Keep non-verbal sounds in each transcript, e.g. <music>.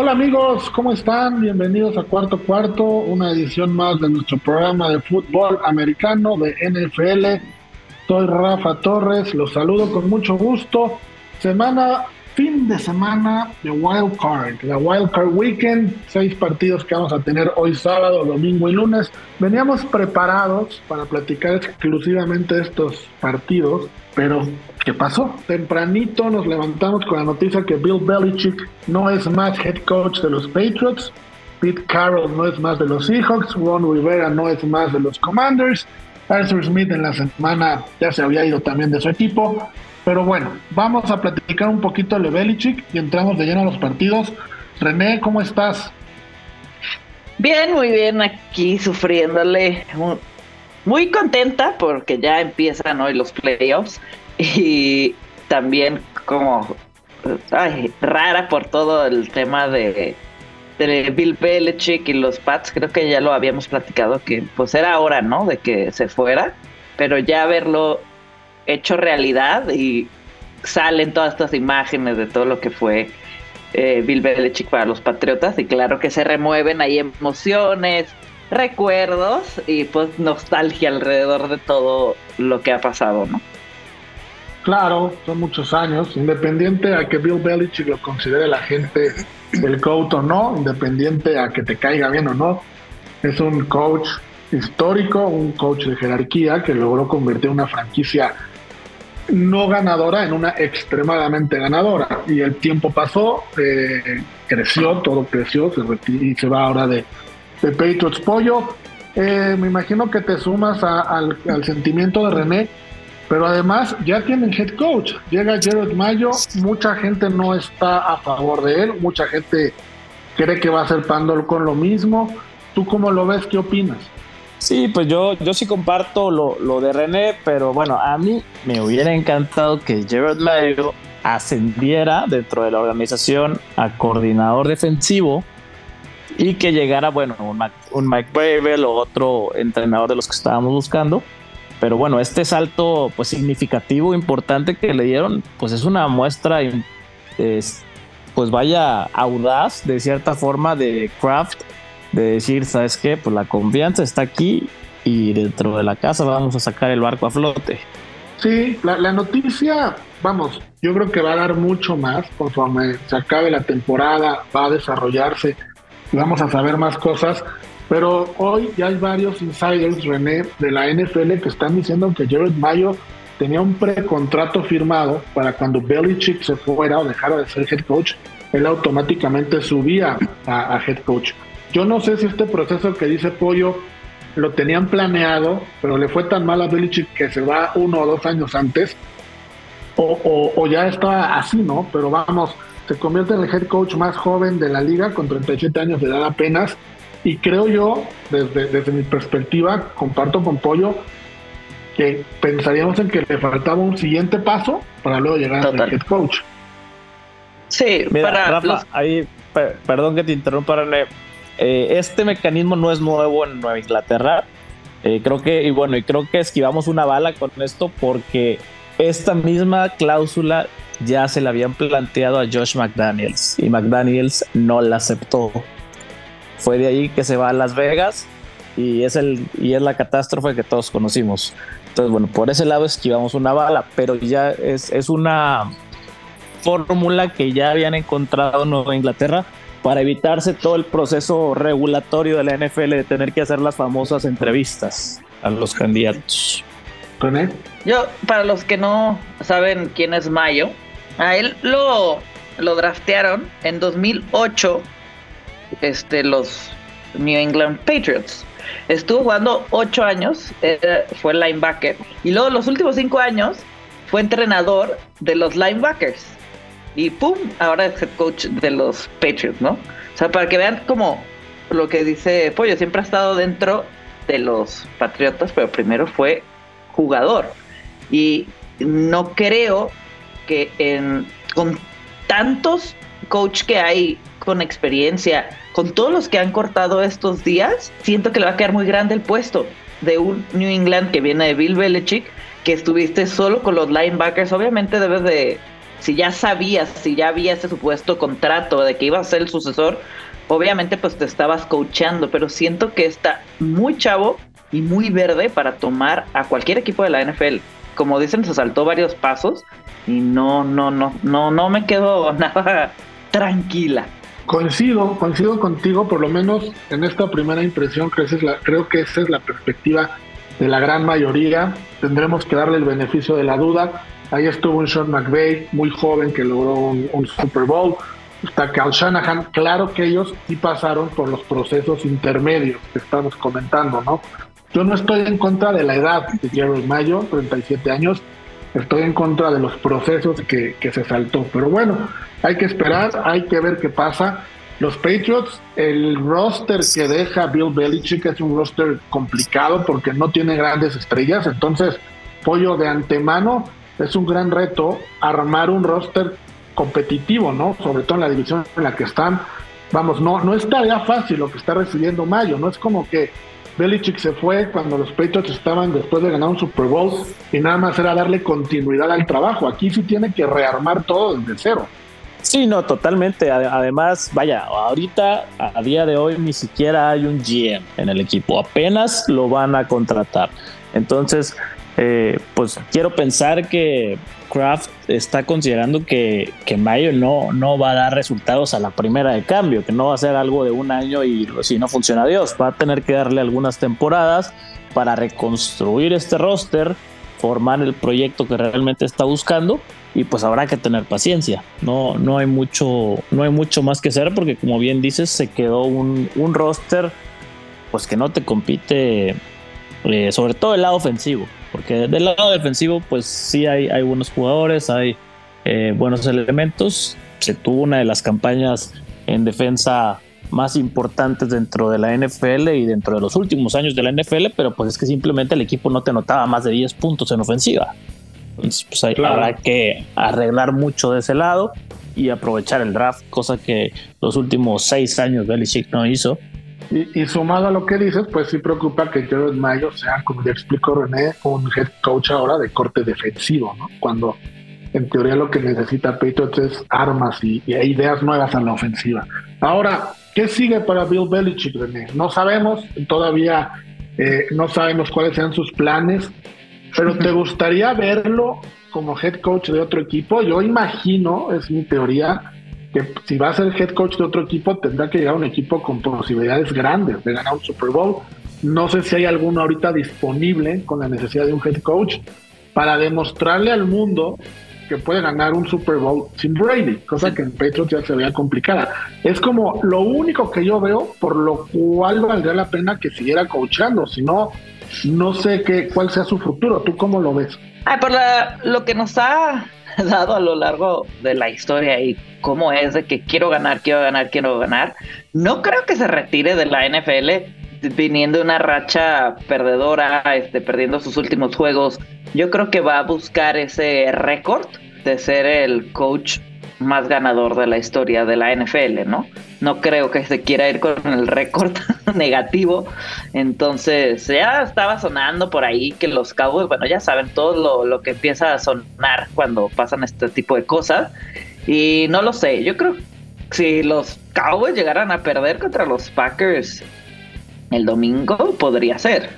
Hola amigos, ¿cómo están? Bienvenidos a Cuarto Cuarto, una edición más de nuestro programa de fútbol americano de NFL. Soy Rafa Torres, los saludo con mucho gusto. Semana fin de semana de Wild Card, la Wild Card Weekend, seis partidos que vamos a tener hoy sábado, domingo y lunes. Veníamos preparados para platicar exclusivamente estos partidos, pero ¿qué pasó? Tempranito nos levantamos con la noticia que Bill Belichick no es más head coach de los Patriots, Pete Carroll no es más de los Seahawks, Ron Rivera no es más de los Commanders, Arthur Smith en la semana ya se había ido también de su equipo. Pero bueno, vamos a platicar un poquito de Belichick y entramos de lleno a los partidos. René, ¿cómo estás? Bien, muy bien, aquí sufriéndole. Muy contenta porque ya empiezan hoy los playoffs <laughs> y también como rara por todo el tema de, de Bill Belichick y los Pats. Creo que ya lo habíamos platicado que pues era hora, ¿no? De que se fuera, pero ya verlo hecho realidad y salen todas estas imágenes de todo lo que fue eh, Bill Belichick para los Patriotas y claro que se remueven ahí emociones, recuerdos y pues nostalgia alrededor de todo lo que ha pasado, ¿no? Claro, son muchos años, independiente a que Bill Belichick lo considere la gente el coach o no, independiente a que te caiga bien o no, es un coach histórico, un coach de jerarquía que logró convertir una franquicia no ganadora en una extremadamente ganadora. Y el tiempo pasó, eh, creció, todo creció, se y se va ahora de, de Patriots Pollo. Eh, me imagino que te sumas al, sentimiento de René, pero además ya tienen head coach. Llega Jared Mayo, mucha gente no está a favor de él, mucha gente cree que va a ser Pandol con lo mismo. ¿Tú cómo lo ves? ¿Qué opinas? Sí, pues yo, yo sí comparto lo, de René, pero bueno, a mí me hubiera encantado que Gerard Mayo ascendiera dentro de la organización a coordinador defensivo y que llegara, bueno, un, Mike Bravel o otro entrenador de los que estábamos buscando. Pero bueno, este salto pues significativo, importante que le dieron, pues es una muestra, pues vaya audaz de cierta forma de Kraft de decir, ¿sabes qué? Pues la confianza está aquí y dentro de la casa vamos a sacar el barco a flote. Sí, la, noticia, vamos, yo creo que va a dar mucho más conforme se acabe la temporada, va a desarrollarse vamos a saber más cosas. Pero hoy ya hay varios insiders, René, de la NFL que están diciendo que Jared Mayo tenía un precontrato firmado para cuando Belichick se fuera o dejara de ser head coach, él automáticamente subía a head coach. Yo no sé si este proceso que dice Pollo lo tenían planeado, pero le fue tan mal a Belichick que se va uno o dos años antes, o, ya está así, ¿no? Pero vamos, se convierte en el head coach más joven de la liga, con 37 años de edad apenas, y creo yo, desde, desde mi perspectiva, comparto con Pollo, que pensaríamos en que le faltaba un siguiente paso para luego llegar a ser head coach. Sí, para Rafa, ahí, perdón que te interrumpa, René, eh, este mecanismo no es nuevo en Nueva Inglaterra. Eh, creo que, y bueno, y creo que esquivamos una bala con esto porque esta misma cláusula ya se la habían planteado a Josh McDaniels y McDaniels no la aceptó. Fue de ahí que se va a Las Vegas y es, el, y es la catástrofe que todos conocimos. Entonces, bueno, por ese lado esquivamos una bala, pero ya es, es una fórmula que ya habían encontrado en Nueva Inglaterra para evitarse todo el proceso regulatorio de la NFL de tener que hacer las famosas entrevistas a los candidatos. Yo, para los que no saben quién es Mayo, a él lo, lo draftearon en 2008 este, los New England Patriots. Estuvo jugando ocho años, fue linebacker, y luego los últimos cinco años fue entrenador de los linebackers y ¡pum! Ahora es head coach de los Patriots, ¿no? O sea, para que vean como lo que dice Pollo, siempre ha estado dentro de los Patriotas, pero primero fue jugador. Y no creo que con tantos coach que hay con experiencia, con todos los que han cortado estos días, siento que le va a quedar muy grande el puesto de un New England que viene de Bill Belichick, que estuviste solo con los linebackers, obviamente debes de, si ya sabías, si ya había ese supuesto contrato de que iba a ser el sucesor, obviamente pues te estabas coachando, pero siento que está muy chavo y muy verde para tomar a cualquier equipo de la NFL. Como dicen, se saltó varios pasos y no, no, no, no, no me quedo <laughs> nada tranquila. Coincido, coincido contigo, por lo menos en esta primera impresión, creo que, esa es la perspectiva de la gran mayoría. Tendremos que darle el beneficio de la duda. Ahí estuvo un Sean McVay, muy joven, que logró un, Super Bowl. Está Cal Shanahan. Claro que ellos sí pasaron por los procesos intermedios que estamos comentando, ¿no? Yo no estoy en contra de la edad de Jerry Mayo, 37 años. Estoy en contra de los procesos que, que se saltó. Pero bueno, hay que esperar, hay que ver qué pasa. Los Patriots, el roster que deja Bill Belichick es un roster complicado porque no tiene grandes estrellas. Entonces, pollo de antemano, es un gran reto armar un roster competitivo, ¿no? Sobre todo en la división en la que están. Vamos, no, no es tarea fácil lo que está recibiendo Mayo, no es como que Belichick se fue cuando los Patriots estaban después de ganar un Super Bowl y nada más era darle continuidad al trabajo. Aquí sí tiene que rearmar todo desde cero. Sí, no, totalmente. Además, vaya, ahorita, a día de hoy, ni siquiera hay un GM en el equipo. Apenas lo van a contratar. Entonces, eh, pues quiero pensar que Kraft está considerando que, que Mayo no, no va a dar resultados a la primera de cambio, que no va a ser algo de un año y si no funciona Dios, va a tener que darle algunas temporadas para reconstruir este roster, formar el proyecto que realmente está buscando y pues habrá que tener paciencia. No, no, hay, mucho, no hay mucho más que hacer porque como bien dices, se quedó un, un roster pues que no te compite, eh, sobre todo el lado ofensivo. Porque del lado defensivo, pues sí hay, hay buenos jugadores, hay eh, buenos elementos. Se tuvo una de las campañas en defensa más importantes dentro de la NFL y dentro de los últimos años de la NFL, pero pues es que simplemente el equipo no te notaba más de 10 puntos en ofensiva. Entonces, pues hay, habrá que arreglar mucho de ese lado y aprovechar el draft, cosa que los últimos seis años Belichick no hizo. Y, sumado a lo que dices, pues sí preocupa que Jared Mayo sea, como ya explicó René, un head coach ahora de corte defensivo, ¿no? Cuando en teoría lo que necesita Patriots es armas y, ideas nuevas a la ofensiva. Ahora, ¿qué sigue para Bill Belichick, René? No sabemos, todavía eh, no sabemos cuáles sean sus planes, pero ¿te gustaría verlo como head coach de otro equipo? Yo imagino, es mi teoría, que si va a ser head coach de otro equipo, tendrá que llegar a un equipo con posibilidades grandes de ganar un Super Bowl. No sé si hay alguno ahorita disponible con la necesidad de un head coach para demostrarle al mundo que puede ganar un Super Bowl sin Brady, cosa que en Patriots ya se veía complicada. Es como lo único que yo veo, por lo cual valdría la pena que siguiera coachando, si no, no sé qué, cuál sea su futuro. ¿Tú cómo lo ves? Ay, por lo que nos ha <laughs> dado a lo largo de la historia y cómo es de que quiero ganar, quiero ganar, quiero ganar, no creo que se retire de la NFL viniendo una racha perdedora, este, perdiendo sus últimos juegos. Yo creo que va a buscar ese récord de ser el coach más ganador de la historia de la NFL, ¿no? No creo que se quiera ir con el récord <laughs> negativo. Entonces, ya estaba sonando por ahí que los Cowboys, bueno, ya saben todo lo, que empieza a sonar cuando pasan este tipo de cosas. Y no lo sé, yo creo que si los Cowboys llegaran a perder contra los Packers el domingo, podría ser.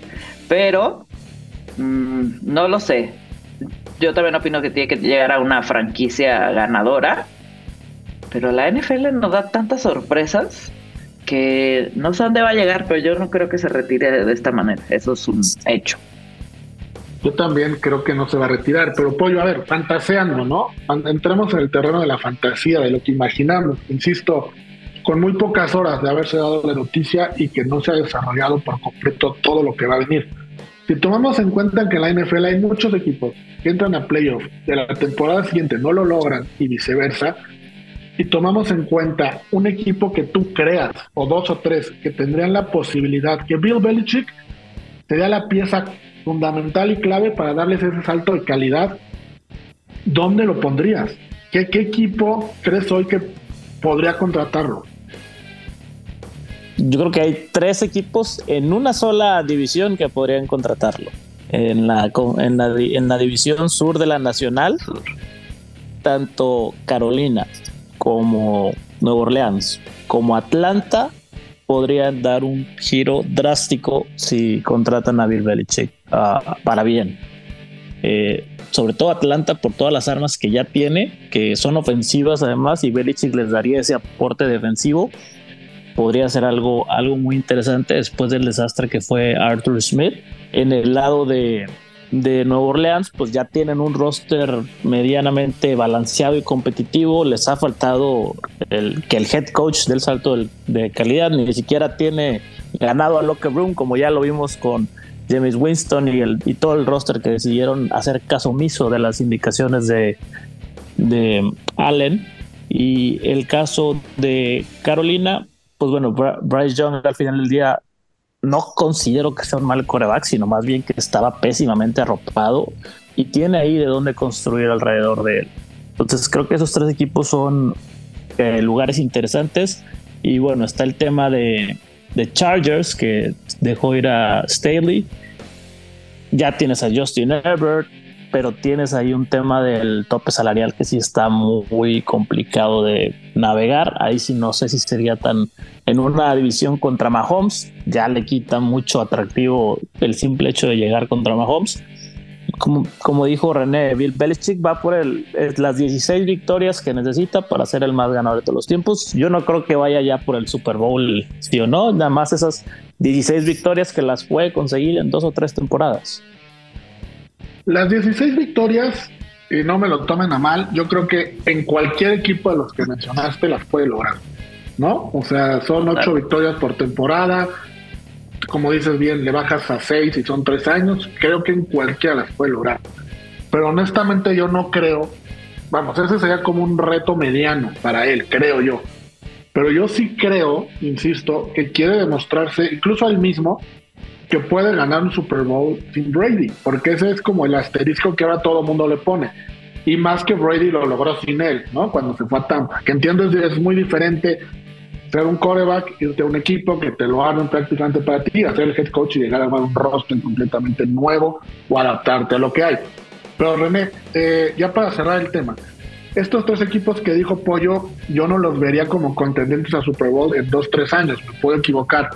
Pero, mm, no lo sé yo también opino que tiene que llegar a una franquicia ganadora. Pero la NFL nos da tantas sorpresas que no sé dónde va a llegar, pero yo no creo que se retire de esta manera. Eso es un hecho. Yo también creo que no se va a retirar, pero Pollo, a ver, fantaseando, ¿no? Entremos en el terreno de la fantasía, de lo que imaginamos. Insisto, con muy pocas horas de haberse dado la noticia y que no se ha desarrollado por completo todo lo que va a venir. Si tomamos en cuenta que en la NFL hay muchos equipos que entran a playoff de la temporada siguiente no lo logran y viceversa, y tomamos en cuenta un equipo que tú creas, o dos o tres, que tendrían la posibilidad, que Bill Belichick sería la pieza fundamental y clave para darles ese salto de calidad, ¿dónde lo pondrías? ¿Qué, equipo crees hoy que podría contratarlo? Yo creo que hay tres equipos en una sola división que podrían contratarlo. En la, en la, en la división sur de la Nacional, tanto Carolina como Nueva Orleans como Atlanta podrían dar un giro drástico si contratan a Bill Belichick uh, para bien. Eh, sobre todo Atlanta por todas las armas que ya tiene, que son ofensivas además, y Belichick les daría ese aporte defensivo podría ser algo, algo muy interesante después del desastre que fue Arthur Smith. En el lado de, de Nueva Orleans, pues ya tienen un roster medianamente balanceado y competitivo. Les ha faltado el, que el head coach del salto de calidad ni siquiera tiene ganado a locker room, como ya lo vimos con James Winston y, el, y todo el roster que decidieron hacer caso omiso de las indicaciones de, de Allen. Y el caso de Carolina, pues bueno, Bryce Young al final del día no considero que sea un mal coreback, sino más bien que estaba pésimamente arropado y tiene ahí de dónde construir alrededor de él. Entonces creo que esos tres equipos son eh, lugares interesantes. Y bueno, está el tema de, de Chargers, que dejó ir a Staley. Ya tienes a Justin Herbert, pero tienes ahí un tema del tope salarial que sí está muy, complicado de navegar. Ahí sí no sé si sería tan en una división contra Mahomes, ya le quita mucho atractivo el simple hecho de llegar contra Mahomes. Como, como dijo René, Bill Belichick va por el, las 16 victorias que necesita para ser el más ganador de todos los tiempos. Yo no creo que vaya ya por el Super Bowl, sí o no, nada más esas 16 victorias que las puede conseguir en dos o tres temporadas. Las 16 victorias, y no me lo tomen a mal, yo creo que en cualquier equipo de los que mencionaste las puede lograr, ¿no? O sea, son ocho victorias por temporada, como dices bien, le bajas a seis y son tres años, creo que en cualquiera las puede lograr. Pero honestamente yo no creo, vamos, ese sería como un reto mediano para él, creo yo. Pero yo sí creo, insisto, que quiere demostrarse, incluso él mismo, que puede ganar un Super Bowl sin Brady, porque ese es como el asterisco que ahora todo el mundo le pone. Y más que Brady lo logró sin él, ¿no? Cuando se fue a Tampa. Que entiendo es, muy diferente ser un coreback, irte a un equipo que te lo armen prácticamente para ti, hacer el head coach y llegar a un roster completamente nuevo o adaptarte a lo que hay. Pero René, eh, ya para cerrar el tema, estos tres equipos que dijo Pollo, yo no los vería como contendientes a Super Bowl en dos, tres años, me puedo equivocar.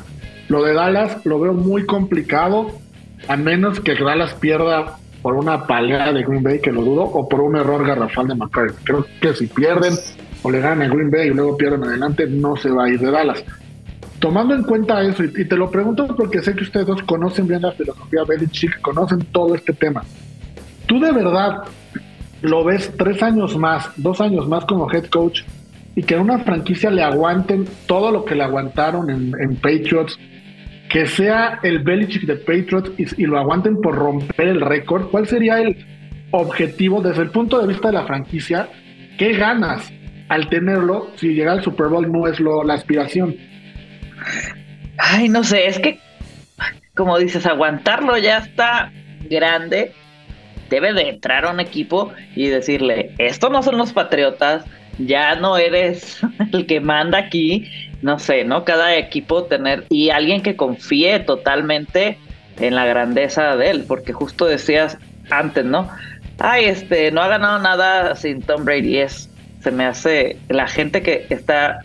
Lo de Dallas lo veo muy complicado, a menos que Dallas pierda por una paleada de Green Bay, que lo dudo, o por un error garrafal de McCarthy. Creo que si pierden o le ganan a Green Bay y luego pierden adelante, no se va a ir de Dallas. Tomando en cuenta eso, y te lo pregunto porque sé que ustedes dos conocen bien la filosofía Belichick, conocen todo este tema. ¿Tú de verdad lo ves tres años más, dos años más como head coach y que en una franquicia le aguanten todo lo que le aguantaron en Patriots, que sea el Belichick de Patriots y, lo aguanten por romper el récord, ¿cuál sería el objetivo desde el punto de vista de la franquicia? ¿Qué ganas al tenerlo si llegar al Super Bowl no es lo, la aspiración? Ay, no sé, es que, como dices, aguantarlo ya está grande. Debe de entrar a un equipo y decirle, esto no son los Patriotas, ya no eres <laughs> el que manda aquí, no sé, ¿no? Cada equipo tener y alguien que confíe totalmente en la grandeza de él, porque justo decías antes, ¿no? Ay, este, no ha ganado nada sin Tom Brady, es, se me hace la gente que está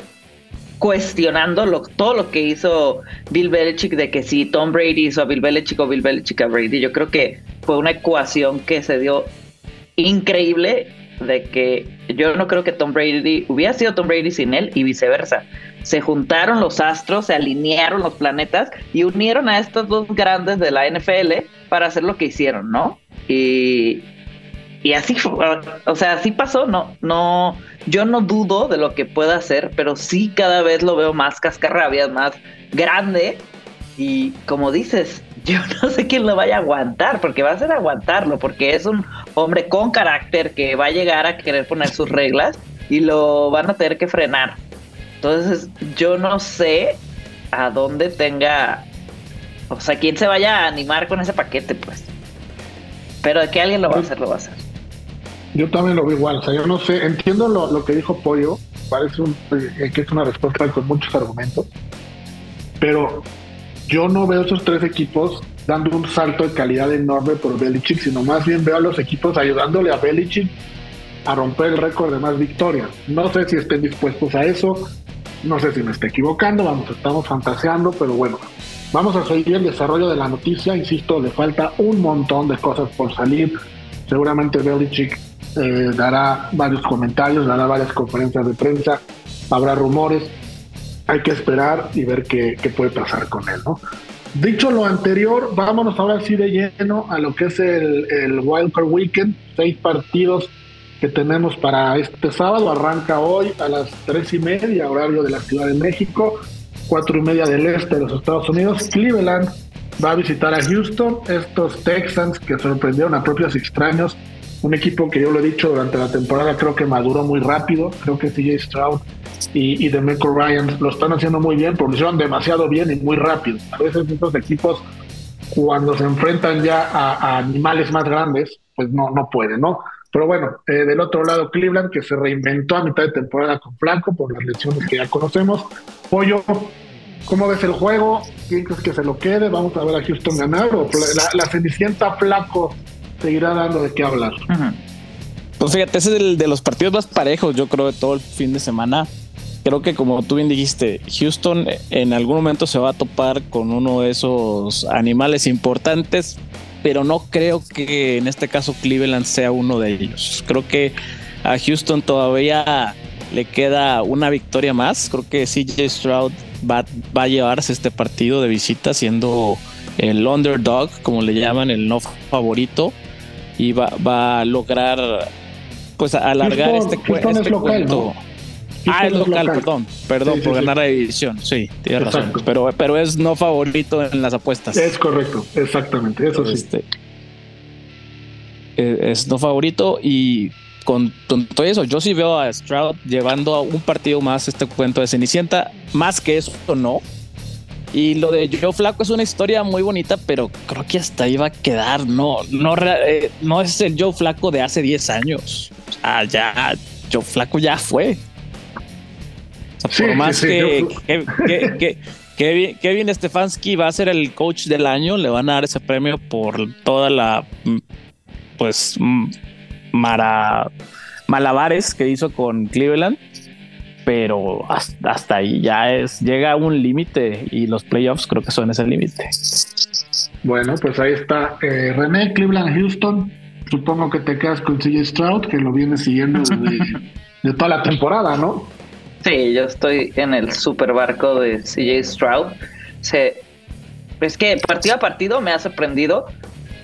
cuestionando lo, todo lo que hizo Bill Belichick de que si Tom Brady hizo a Bill Belichick o Bill Belichick a Brady, yo creo que fue una ecuación que se dio increíble de que yo no creo que Tom Brady hubiera sido Tom Brady sin él y viceversa. Se juntaron los astros, se alinearon los planetas y unieron a estos dos grandes de la NFL para hacer lo que hicieron, ¿no? Y, y así o sea, así pasó, no, no, yo no dudo de lo que pueda hacer, pero sí cada vez lo veo más cascarrabias, más grande. Y como dices, <laughs> yo no sé quién lo vaya a aguantar, porque va a ser aguantarlo, porque es un hombre con carácter que va a llegar a querer poner sus reglas y lo van a tener que frenar. Entonces, yo no sé a dónde tenga, o sea, quién se vaya a animar con ese paquete, pues. Pero de que alguien lo va a hacer, lo va a hacer. Yo también lo veo igual, o sea, yo no sé, entiendo lo, lo que dijo Pollo, parece un, eh, que es una respuesta con muchos argumentos, pero yo no veo esos tres equipos dando un salto de calidad enorme por Belichick, sino más bien veo a los equipos ayudándole a Belichick a romper el récord de más victorias. No sé si estén dispuestos a eso, no sé si me estoy equivocando, vamos, estamos fantaseando, pero bueno, vamos a seguir el desarrollo de la noticia, insisto, le falta un montón de cosas por salir, seguramente Belichick eh, dará varios comentarios, dará varias conferencias de prensa, habrá rumores, hay que esperar y ver qué, puede pasar con él, ¿no? Dicho lo anterior, vámonos ahora sí de lleno a lo que es el, el Wildcard Weekend, seis partidos que tenemos para este sábado, arranca hoy a las tres y media, horario de la Ciudad de México, cuatro y media del este de los Estados Unidos, Cleveland va a visitar a Houston, estos Texans que sorprendieron a propios extraños un equipo que yo lo he dicho durante la temporada, creo que maduró muy rápido. Creo que CJ Stroud y, y Demeco Ryan lo están haciendo muy bien, porque demasiado bien y muy rápido. A veces estos equipos, cuando se enfrentan ya a, animales más grandes, pues no, no pueden, ¿no? Pero bueno, eh, del otro lado, Cleveland, que se reinventó a mitad de temporada con Flanco por las lesiones que ya conocemos. Pollo, ¿cómo ves el juego? ¿Quién crees que se lo quede? ¿Vamos a ver a Houston ganar? ¿O la, la Cenicienta Flaco seguirá dando de qué hablar. Pues fíjate, ese es el de los partidos más parejos, yo creo, de todo el fin de semana. Creo que como tú bien dijiste, Houston en algún momento se va a topar con uno de esos animales importantes, pero no creo que en este caso Cleveland sea uno de ellos. Creo que a Houston todavía le queda una victoria más. Creo que CJ Stroud va a llevarse este partido de visita siendo el underdog, como le llaman, el no favorito y va, va a lograr pues alargar este, este cuento. Ah, es local, perdón, perdón, por ganar la división, sí, tienes razón, pero, pero es no favorito en las apuestas. Es correcto, exactamente, eso sí. Este, e, es no favorito y con, con, todo eso, yo sí veo a Stroud llevando a un partido más este cuento de Cenicienta, más que eso no, y lo de Joe Flaco es una historia muy bonita, pero creo que hasta ahí va a quedar. No, no, eh, no es el Joe Flaco de hace 10 años. O sea, ya, Joe Flaco ya fue. por más que, Kevin, Stefanski va a ser el coach del año, le van a dar ese premio por toda la, mm, pues, mm, mara, malabares que hizo con Cleveland pero hasta, ahí ya es, llega a un límite y los playoffs creo que son ese límite. Bueno, pues ahí está eh, René, Cleveland, Houston. Supongo que te quedas con CJ Stroud, que lo viene siguiendo <laughs> de toda la temporada, ¿no? Sí, yo estoy en el super barco de CJ Stroud. Se, es que partido a partido me ha sorprendido.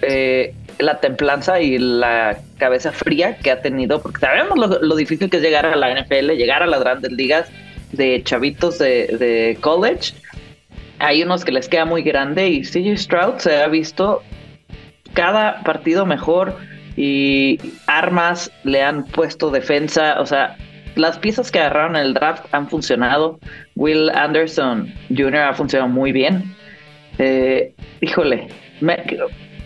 Eh, la templanza y la cabeza fría que ha tenido, porque sabemos lo, difícil que es llegar a la NFL, llegar a las grandes ligas de chavitos de, college. Hay unos que les queda muy grande y CJ Stroud se ha visto cada partido mejor y armas le han puesto defensa, o sea, las piezas que agarraron en el draft han funcionado. Will Anderson Jr. ha funcionado muy bien. Eh, híjole, me,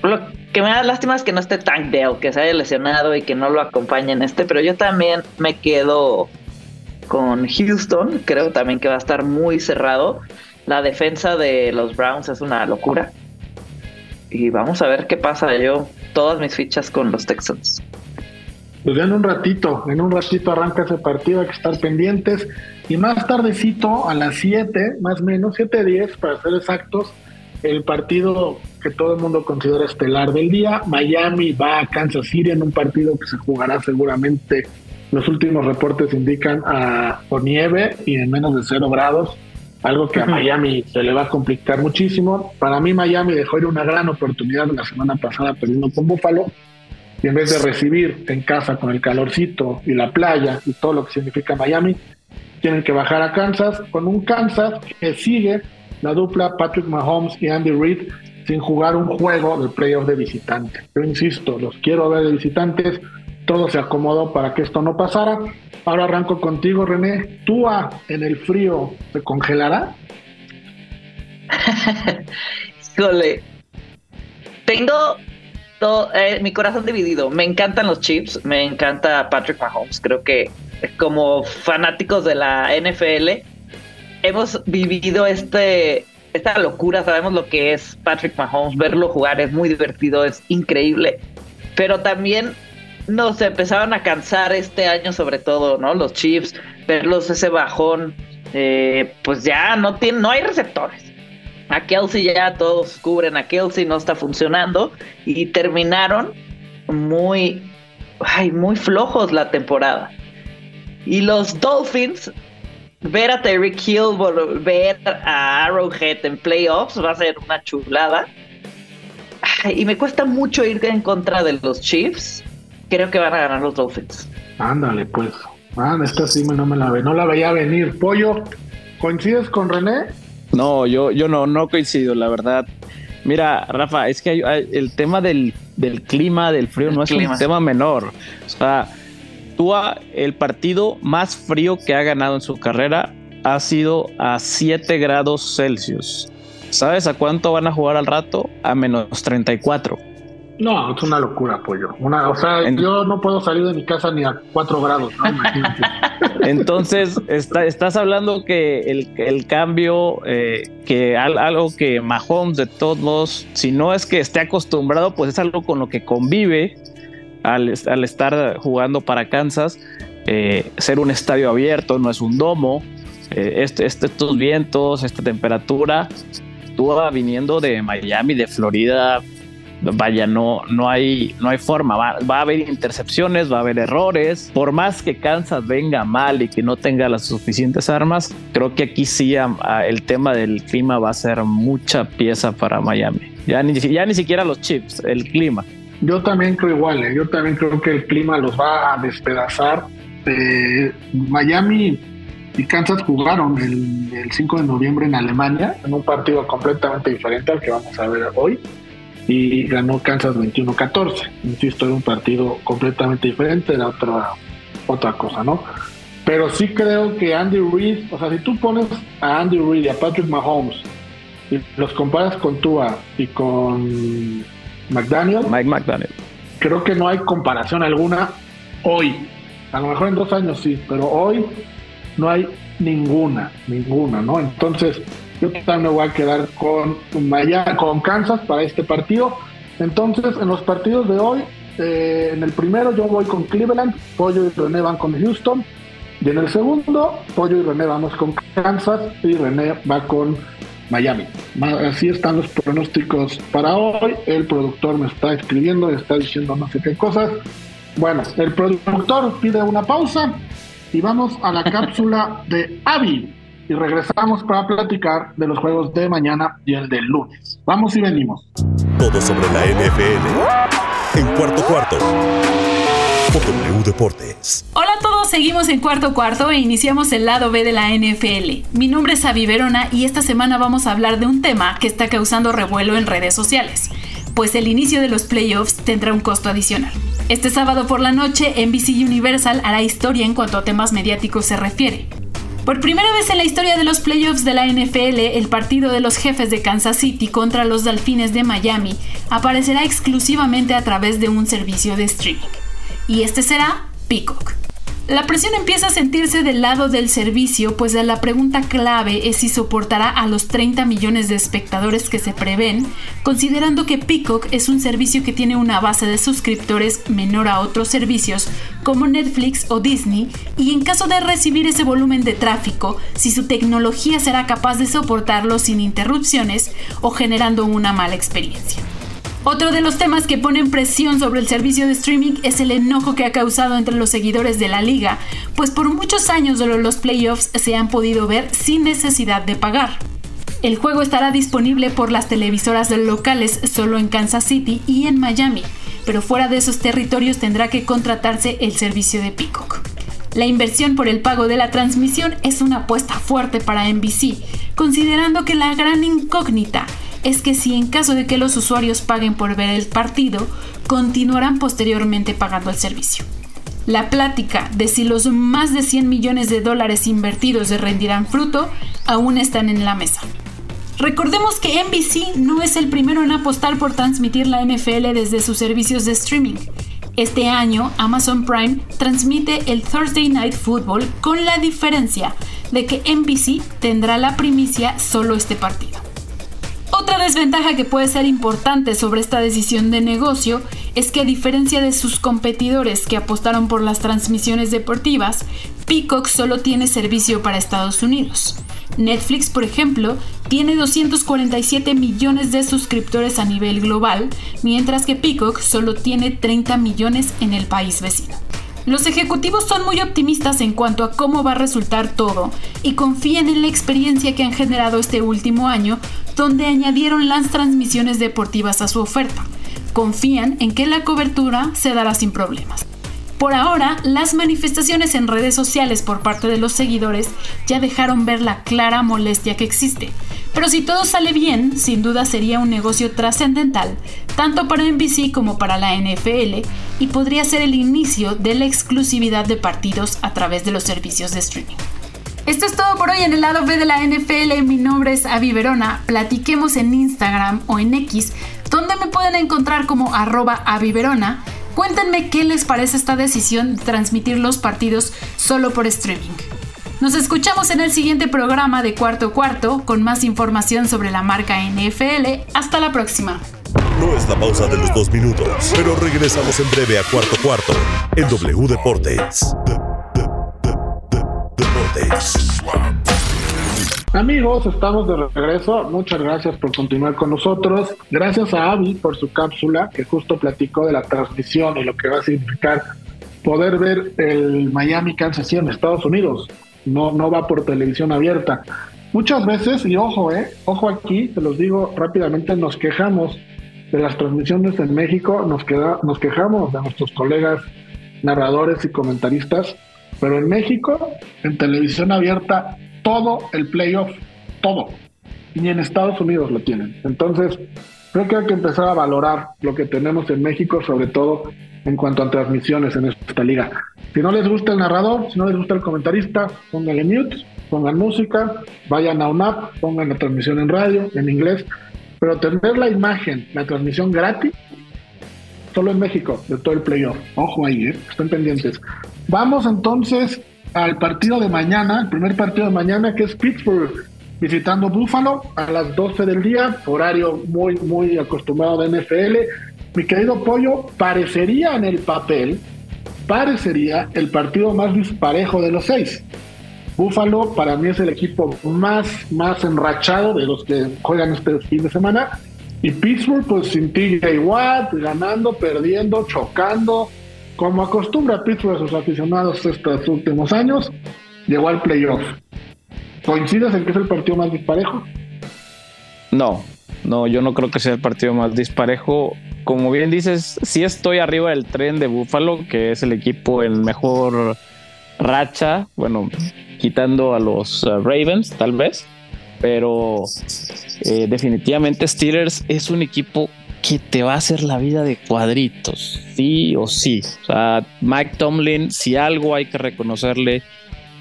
lo que me da lástima es que no esté Tank Dell, que se haya lesionado y que no lo acompañe en este, pero yo también me quedo con Houston, creo también que va a estar muy cerrado. La defensa de los Browns es una locura. Y vamos a ver qué pasa. Yo, todas mis fichas con los Texans. Pues ya en un ratito, en un ratito arranca ese partido, hay que estar pendientes. Y más tardecito, a las 7, más o menos, 7-10 para ser exactos, el partido que todo el mundo considera estelar del día. Miami va a Kansas City en un partido que se jugará seguramente, los últimos reportes indican, a, nieve y en menos de cero grados, algo que a Miami se le va a complicar muchísimo. Para mí Miami dejó ir una gran oportunidad la semana pasada perdiendo con Buffalo. Y en vez de recibir en casa con el calorcito y la playa y todo lo que significa Miami, tienen que bajar a Kansas con un Kansas que sigue la dupla Patrick Mahomes y Andy Reid sin jugar un juego de playoff de visitante. Yo insisto, los quiero ver de visitantes. todo se acomodó para que esto no pasara. Ahora arranco contigo, René. ¿Túa en el frío se congelará? <laughs> Híjole. Tengo todo, eh, mi corazón dividido. Me encantan los Chips, me encanta Patrick Mahomes. Creo que como fanáticos de la NFL hemos vivido este esta locura, sabemos lo que es Patrick Mahomes, verlo jugar es muy divertido, es increíble, pero también nos empezaron a cansar este año sobre todo, ¿no? Los Chiefs, verlos ese bajón, eh, pues ya no, tiene, no hay receptores. A Kelsey ya todos cubren a Kelsey, no está funcionando y terminaron muy, ay, muy flojos la temporada. Y los Dolphins, ver a Terry Hill volver a Arrowhead en playoffs va a ser una chulada. y me cuesta mucho ir en contra de los Chiefs. Creo que van a ganar los Dolphins. Ándale, pues. Ah, esta sí no me la ve, no la veía venir. Pollo, ¿coincides con René? No, yo, yo no, no coincido, la verdad. Mira, Rafa, es que el tema del, clima, del frío, no es un tema menor. O sea, Tua, el partido más frío que ha ganado en su carrera ha sido a 7 grados Celsius. ¿Sabes a cuánto van a jugar al rato? A menos 34. No, es una locura, pollo. Una, o sea, yo no puedo salir de mi casa ni a 4 grados, ¿no? Imagínate. <laughs> Entonces, estás hablando que el, cambio, eh, que algo que Mahomes, de todos modos, si no es que esté acostumbrado, pues es algo con lo que convive al, estar jugando para Kansas. Eh, ser un estadio abierto, no es un domo. Eh, este, este, estos vientos, esta temperatura, tú viniendo de Miami, de Florida, vaya, no, no, hay, no hay forma. Va, a haber intercepciones, va a haber errores. Por más que Kansas venga mal y que no tenga las suficientes armas, creo que aquí sí el tema del clima va a ser mucha pieza para Miami. Ya ni, ya ni siquiera los chips, el clima. Yo también creo igual, ¿eh? yo también creo que el clima los va a despedazar. Eh, Miami y Kansas jugaron el, el 5 de noviembre en Alemania, en un partido completamente diferente al que vamos a ver hoy y ganó Kansas 21-14. Insisto, era un partido completamente diferente, era otra, otra cosa, ¿no? Pero sí creo que Andy Reid, o sea, si tú pones a Andy Reid y a Patrick Mahomes y los comparas con Tua y con McDaniel, Mike McDaniel, creo que no hay comparación alguna hoy. A lo mejor en dos años sí, pero hoy no hay ninguna, ninguna, ¿no? Entonces, yo también me voy a quedar con, con Kansas para este partido. Entonces, en los partidos de hoy, eh, en el primero yo voy con Cleveland, Pollo y René van con Houston. Y en el segundo, Pollo y René vamos con Kansas y René va con Miami. Así están los pronósticos para hoy. El productor me está escribiendo, está diciendo no sé qué cosas. Bueno, el productor pide una pausa y vamos a la <laughs> cápsula de Avi y regresamos para platicar de los juegos de mañana y el del lunes. Vamos y venimos. Todo sobre la NFL en cuarto cuarto. W Deportes. Hola a todos, seguimos en cuarto cuarto e iniciamos el lado B de la NFL. Mi nombre es Avi Verona y esta semana vamos a hablar de un tema que está causando revuelo en redes sociales, pues el inicio de los playoffs tendrá un costo adicional. Este sábado por la noche, NBC Universal hará historia en cuanto a temas mediáticos se refiere. Por primera vez en la historia de los playoffs de la NFL, el partido de los jefes de Kansas City contra los Delfines de Miami aparecerá exclusivamente a través de un servicio de streaming. Y este será Peacock. La presión empieza a sentirse del lado del servicio, pues la pregunta clave es si soportará a los 30 millones de espectadores que se prevén, considerando que Peacock es un servicio que tiene una base de suscriptores menor a otros servicios como Netflix o Disney, y en caso de recibir ese volumen de tráfico, si su tecnología será capaz de soportarlo sin interrupciones o generando una mala experiencia. Otro de los temas que ponen presión sobre el servicio de streaming es el enojo que ha causado entre los seguidores de la liga, pues por muchos años los playoffs se han podido ver sin necesidad de pagar. El juego estará disponible por las televisoras locales solo en Kansas City y en Miami, pero fuera de esos territorios tendrá que contratarse el servicio de Peacock. La inversión por el pago de la transmisión es una apuesta fuerte para NBC, considerando que la gran incógnita es que si en caso de que los usuarios paguen por ver el partido, continuarán posteriormente pagando el servicio. La plática de si los más de 100 millones de dólares invertidos se rendirán fruto aún están en la mesa. Recordemos que NBC no es el primero en apostar por transmitir la NFL desde sus servicios de streaming. Este año, Amazon Prime transmite el Thursday Night Football con la diferencia de que NBC tendrá la primicia solo este partido. Otra desventaja que puede ser importante sobre esta decisión de negocio es que a diferencia de sus competidores que apostaron por las transmisiones deportivas, Peacock solo tiene servicio para Estados Unidos. Netflix, por ejemplo, tiene 247 millones de suscriptores a nivel global, mientras que Peacock solo tiene 30 millones en el país vecino. Los ejecutivos son muy optimistas en cuanto a cómo va a resultar todo y confían en la experiencia que han generado este último año, donde añadieron las transmisiones deportivas a su oferta. Confían en que la cobertura se dará sin problemas. Por ahora, las manifestaciones en redes sociales por parte de los seguidores ya dejaron ver la clara molestia que existe. Pero si todo sale bien, sin duda sería un negocio trascendental, tanto para NBC como para la NFL, y podría ser el inicio de la exclusividad de partidos a través de los servicios de streaming. Esto es todo por hoy en el lado B de la NFL. Mi nombre es Avi Verona. Platiquemos en Instagram o en X, donde me pueden encontrar como arroba Aviverona Cuéntenme qué les parece esta decisión de transmitir los partidos solo por streaming. Nos escuchamos en el siguiente programa de Cuarto Cuarto con más información sobre la marca NFL. Hasta la próxima. No es la pausa de los dos minutos, pero regresamos en breve a Cuarto Cuarto en W Deportes. Deportes. Amigos, estamos de regreso. Muchas gracias por continuar con nosotros. Gracias a Avi por su cápsula que justo platicó de la transmisión y lo que va a significar poder ver el Miami Kansas City en Estados Unidos. No, no va por televisión abierta. Muchas veces, y ojo, eh, ojo aquí, te los digo rápidamente, nos quejamos de las transmisiones en México, nos, queda, nos quejamos de nuestros colegas narradores y comentaristas, pero en México, en televisión abierta, todo el playoff, todo. Y en Estados Unidos lo tienen. Entonces, creo que hay que empezar a valorar lo que tenemos en México, sobre todo en cuanto a transmisiones en esta liga. Si no les gusta el narrador, si no les gusta el comentarista, pónganle mute, pongan música, vayan a una app, pongan la transmisión en radio, en inglés, pero tener la imagen, la transmisión gratis, solo en México, de todo el playoff. Ojo ahí, ¿eh? estén pendientes. Vamos entonces al partido de mañana, el primer partido de mañana que es Pittsburgh visitando Buffalo a las 12 del día, horario muy, muy acostumbrado de NFL. Mi querido Pollo, parecería en el papel, parecería el partido más disparejo de los seis. Buffalo para mí es el equipo más, más enrachado de los que juegan este fin de semana. Y Pittsburgh, pues sin TJ Watt, ganando, perdiendo, chocando, como acostumbra Pittsburgh a sus aficionados estos últimos años, llegó al playoff. ¿Coincides en que es el partido más disparejo? No, no, yo no creo que sea el partido más disparejo. Como bien dices, sí estoy arriba del tren de Buffalo, que es el equipo en mejor racha, bueno, quitando a los uh, Ravens tal vez, pero eh, definitivamente Steelers es un equipo que te va a hacer la vida de cuadritos, sí o sí. O sea, Mike Tomlin, si algo hay que reconocerle,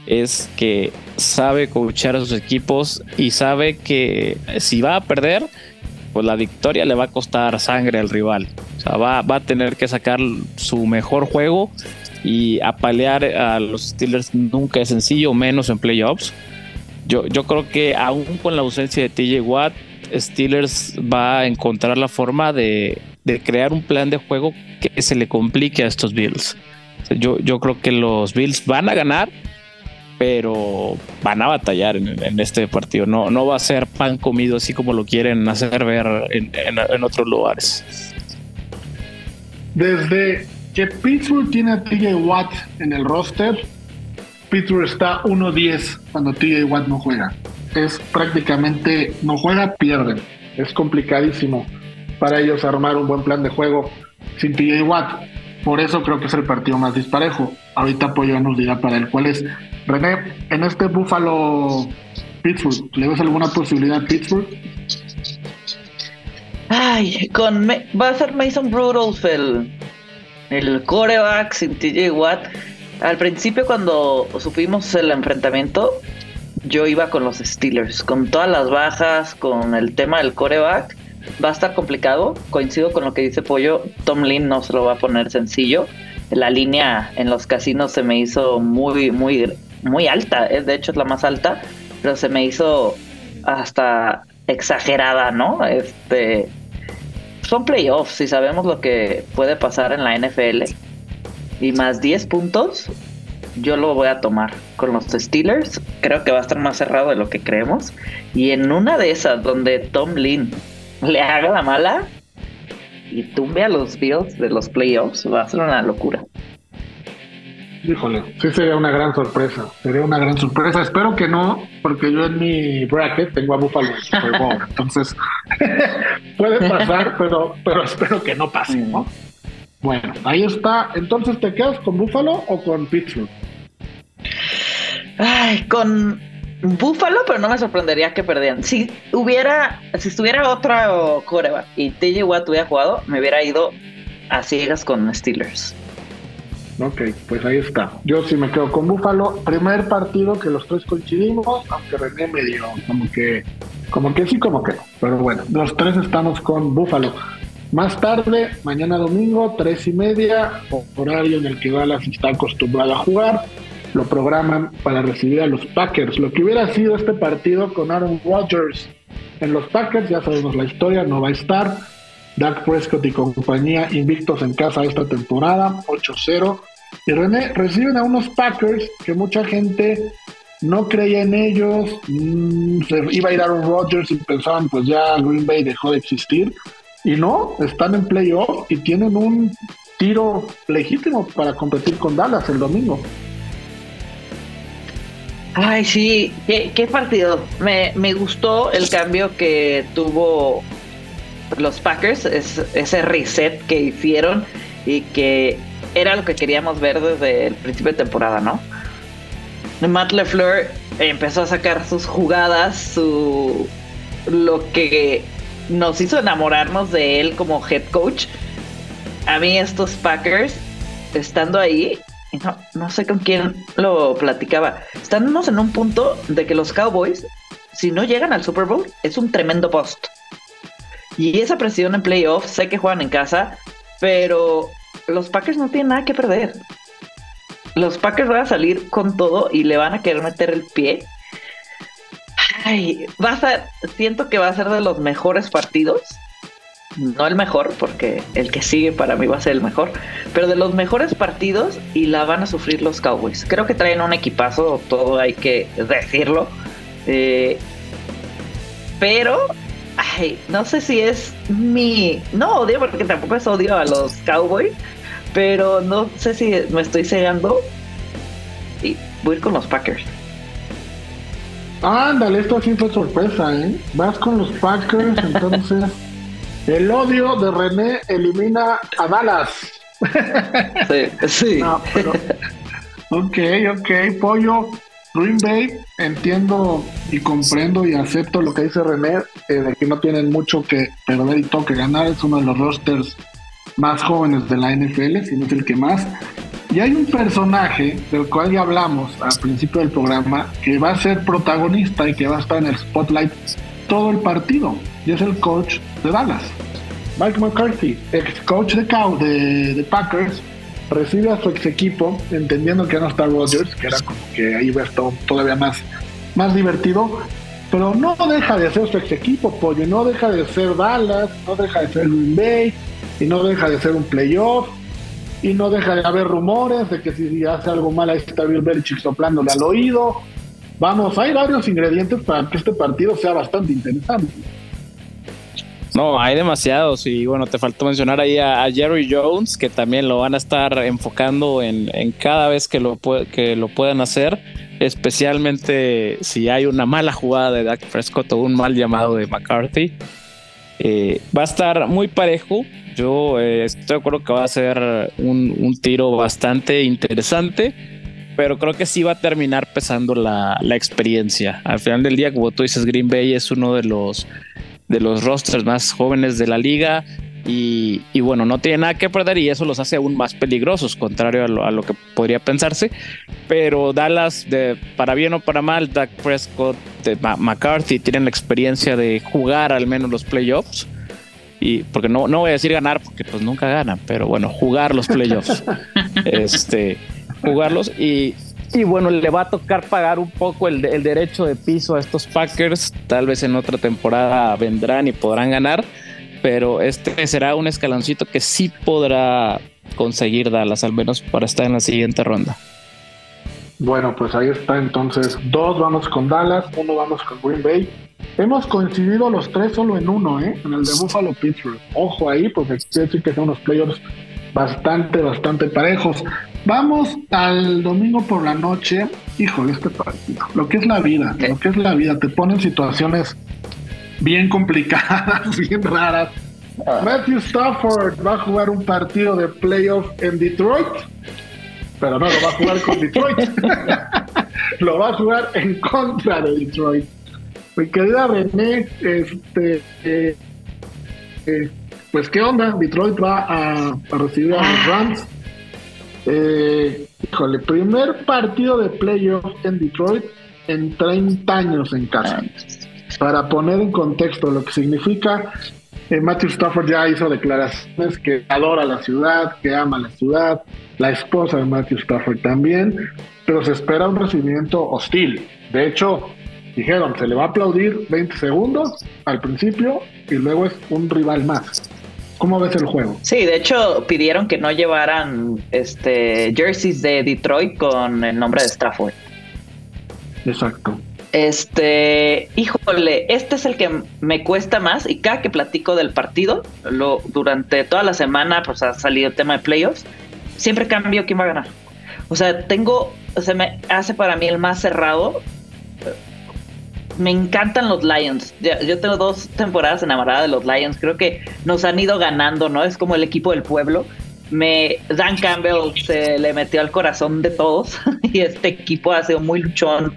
es que sabe coachar a sus equipos y sabe que si va a perder, pues la victoria le va a costar sangre al rival. O sea, va, va a tener que sacar su mejor juego y apalear a los Steelers nunca es sencillo, menos en playoffs. Yo, yo creo que aún con la ausencia de TJ Watt, Steelers va a encontrar la forma de, crear un plan de juego que se le complique a estos Bills. Yo, yo creo que los Bills van a ganar, pero van a batallar en, este partido. No, no va a ser pan comido así como lo quieren hacer ver en, en otros lugares. Desde que Pittsburgh tiene a TJ Watt en el roster, Pittsburgh está 1-10 cuando TJ Watt no juega es prácticamente no juega, pierden. Es complicadísimo para ellos armar un buen plan de juego sin TJ Watt. Por eso creo que es el partido más disparejo. Ahorita Apoyo nos dirá para él cuál es. René, en este Buffalo Pittsburgh, ¿le ves alguna posibilidad a Pittsburgh? Ay, con va a ser Mason Rudolph el, el coreback sin TJ Watt. Al principio cuando supimos el enfrentamiento, yo iba con los Steelers, con todas las bajas, con el tema del coreback. Va a estar complicado, coincido con lo que dice Pollo, Tom Lynn no se lo va a poner sencillo. La línea en los casinos se me hizo muy, muy, muy alta, eh, de hecho es la más alta, pero se me hizo hasta exagerada, ¿no? Este, son playoffs y sabemos lo que puede pasar en la NFL. Y más 10 puntos, yo lo voy a tomar con los Steelers. Creo que va a estar más cerrado de lo que creemos. Y en una de esas donde Tom <laughs> le haga la mala y tumbe a los Bills de los playoffs, va a ser una locura. Híjole, sí sería una gran sorpresa. Sería una gran sorpresa. Espero que no, porque yo en mi bracket tengo a Buffalo en Super Bowl. <laughs> Entonces, <laughs> puede pasar, pero, pero espero que no pase, ¿no? Bueno, ahí está. Entonces, ¿te quedas con Buffalo o con Pittsburgh? Ay, con Buffalo, pero no me sorprendería que perdieran. Si hubiera, si estuviera otra coreback y TJ Watt hubiera jugado, me hubiera ido a ciegas con Steelers. Ok, pues ahí está. Yo sí me quedo con Búfalo. Primer partido que los tres coincidimos, aunque René me dio como que, como que sí, como que no. Pero bueno, los tres estamos con Búfalo. Más tarde, mañana domingo, tres y media, horario en el que Dallas está acostumbrado a jugar. Lo programan para recibir a los Packers. Lo que hubiera sido este partido con Aaron Rodgers en los Packers, ya sabemos la historia, no va a estar Dak Prescott y compañía invictos en casa esta temporada, 8-0. Y René, reciben a unos Packers que mucha gente no creía en ellos, mm, se iba a ir Aaron Rodgers y pensaban pues ya Green Bay dejó de existir. Y no, están en playoff y tienen un tiro legítimo para competir con Dallas el domingo. Ay, sí, qué, partido. Me, me, gustó el cambio que tuvo los Packers, es, ese reset que hicieron y que era lo que queríamos ver desde el principio de temporada, ¿no? Matt LeFleur empezó a sacar sus jugadas, su lo que nos hizo enamorarnos de él como head coach. A mí estos Packers, estando ahí, no, no sé con quién lo platicaba, estamos en un punto de que los Cowboys, si no llegan al Super Bowl, es un tremendo post. Y esa presión en playoffs, sé que juegan en casa, pero los Packers no tienen nada que perder. Los Packers van a salir con todo y le van a querer meter el pie. Ay, va a ser, siento que va a ser de los mejores partidos. No el mejor, porque el que sigue para mí va a ser el mejor, pero de los mejores partidos y la van a sufrir los Cowboys. Creo que traen un equipazo, todo hay que decirlo. Eh, pero ay, no sé si es mi, no odio porque tampoco es odio a los Cowboys, pero no sé si me estoy cegando y voy a ir con los Packers. Ándale, esto sí fue sorpresa, ¿eh? Vas con los Packers, entonces <laughs> el odio de René elimina a Dallas. Sí, sí. ok, ok, pollo. Green Bay, entiendo y comprendo y acepto lo que dice René, eh, de que no tienen mucho que perder y todo que ganar, es uno de los rosters más jóvenes de la NFL, si no es el que más. Y hay un personaje del cual ya hablamos al principio del programa que va a ser protagonista y que va a estar en el spotlight todo el partido, y es el coach de Dallas. Mike McCarthy, ex coach de, Cow, de, Packers, recibe a su ex equipo, entendiendo que no está Rodgers, que era como que ahí va a estar todavía más, más divertido, pero no deja de ser su ex equipo, pollo, no deja de ser Dallas, no deja de ser Green Bay, y no deja de ser un playoff, y no deja de haber rumores de que si hace algo mal ahí está Bill Belichick soplándole al oído. Vamos, hay varios ingredientes para que este partido sea bastante interesante. No, hay demasiados y bueno, te faltó mencionar ahí a, Jerry Jones, que también lo van a estar enfocando en, cada vez que lo, que lo puedan hacer, especialmente si hay una mala jugada de Dak Prescott o un mal llamado de McCarthy. Eh, va a estar muy parejo. Yo eh, estoy de acuerdo que va a ser un, un, tiro bastante interesante, pero creo que sí va a terminar pesando la, la experiencia. Al final del día, como tú dices, Green Bay es uno de los de los rosters más jóvenes de la liga. Y, bueno, no tiene nada que perder y eso los hace aún más peligrosos, contrario a lo, que podría pensarse. Pero Dallas, de, para bien o para mal, Dak Prescott, de McCarthy tienen la experiencia de jugar al menos los playoffs. Y porque no, no voy a decir ganar, porque pues nunca ganan, pero bueno, jugar los playoffs. <laughs> este, jugarlos y, y bueno, le va a tocar pagar un poco el, el derecho de piso a estos Packers. Tal vez en otra temporada vendrán y podrán ganar pero este será un escaloncito que sí podrá conseguir Dallas, al menos para estar en la siguiente ronda. Bueno, pues ahí está entonces. Dos vamos con Dallas, uno vamos con Green Bay. Hemos coincidido los tres solo en uno, ¿eh? En el de Buffalo Pittsburgh. Ojo ahí, porque decir que son unos playoffs bastante, bastante parejos. Vamos al domingo por la noche. Híjole, este partido. Lo que es la vida, lo que es la vida. Te ponen situaciones bien complicadas, <laughs> bien raras. Ah. Matthew Stafford va a jugar un partido de playoff en Detroit, pero no lo va a jugar con Detroit. <laughs> lo va a jugar en contra de Detroit. Mi querida René, este, eh, eh, pues qué onda, Detroit va a, recibir a los Rams. Eh, híjole, primer partido de playoff en Detroit en 30 años en casa. Para poner en contexto lo que significa, eh, Matthew Stafford ya hizo declaraciones que adora la ciudad, que ama la ciudad, la esposa de Matthew Stafford también, pero se espera un recibimiento hostil. De hecho, dijeron, se le va a aplaudir 20 segundos al principio y luego es un rival más. ¿Cómo ves el juego? Sí, de hecho pidieron que no llevaran este jerseys de Detroit con el nombre de Stafford. Exacto. Este, híjole, este es el que me cuesta más y cada que platico del partido, lo, durante toda la semana, pues ha salido el tema de playoffs, siempre cambio quién va a ganar. O sea, tengo, se me hace para mí el más cerrado. Me encantan los Lions. Yo tengo dos temporadas enamorada de los Lions. Creo que nos han ido ganando, ¿no? Es como el equipo del pueblo. Me, Dan Campbell se le metió al corazón de todos <laughs> y este equipo ha sido muy luchón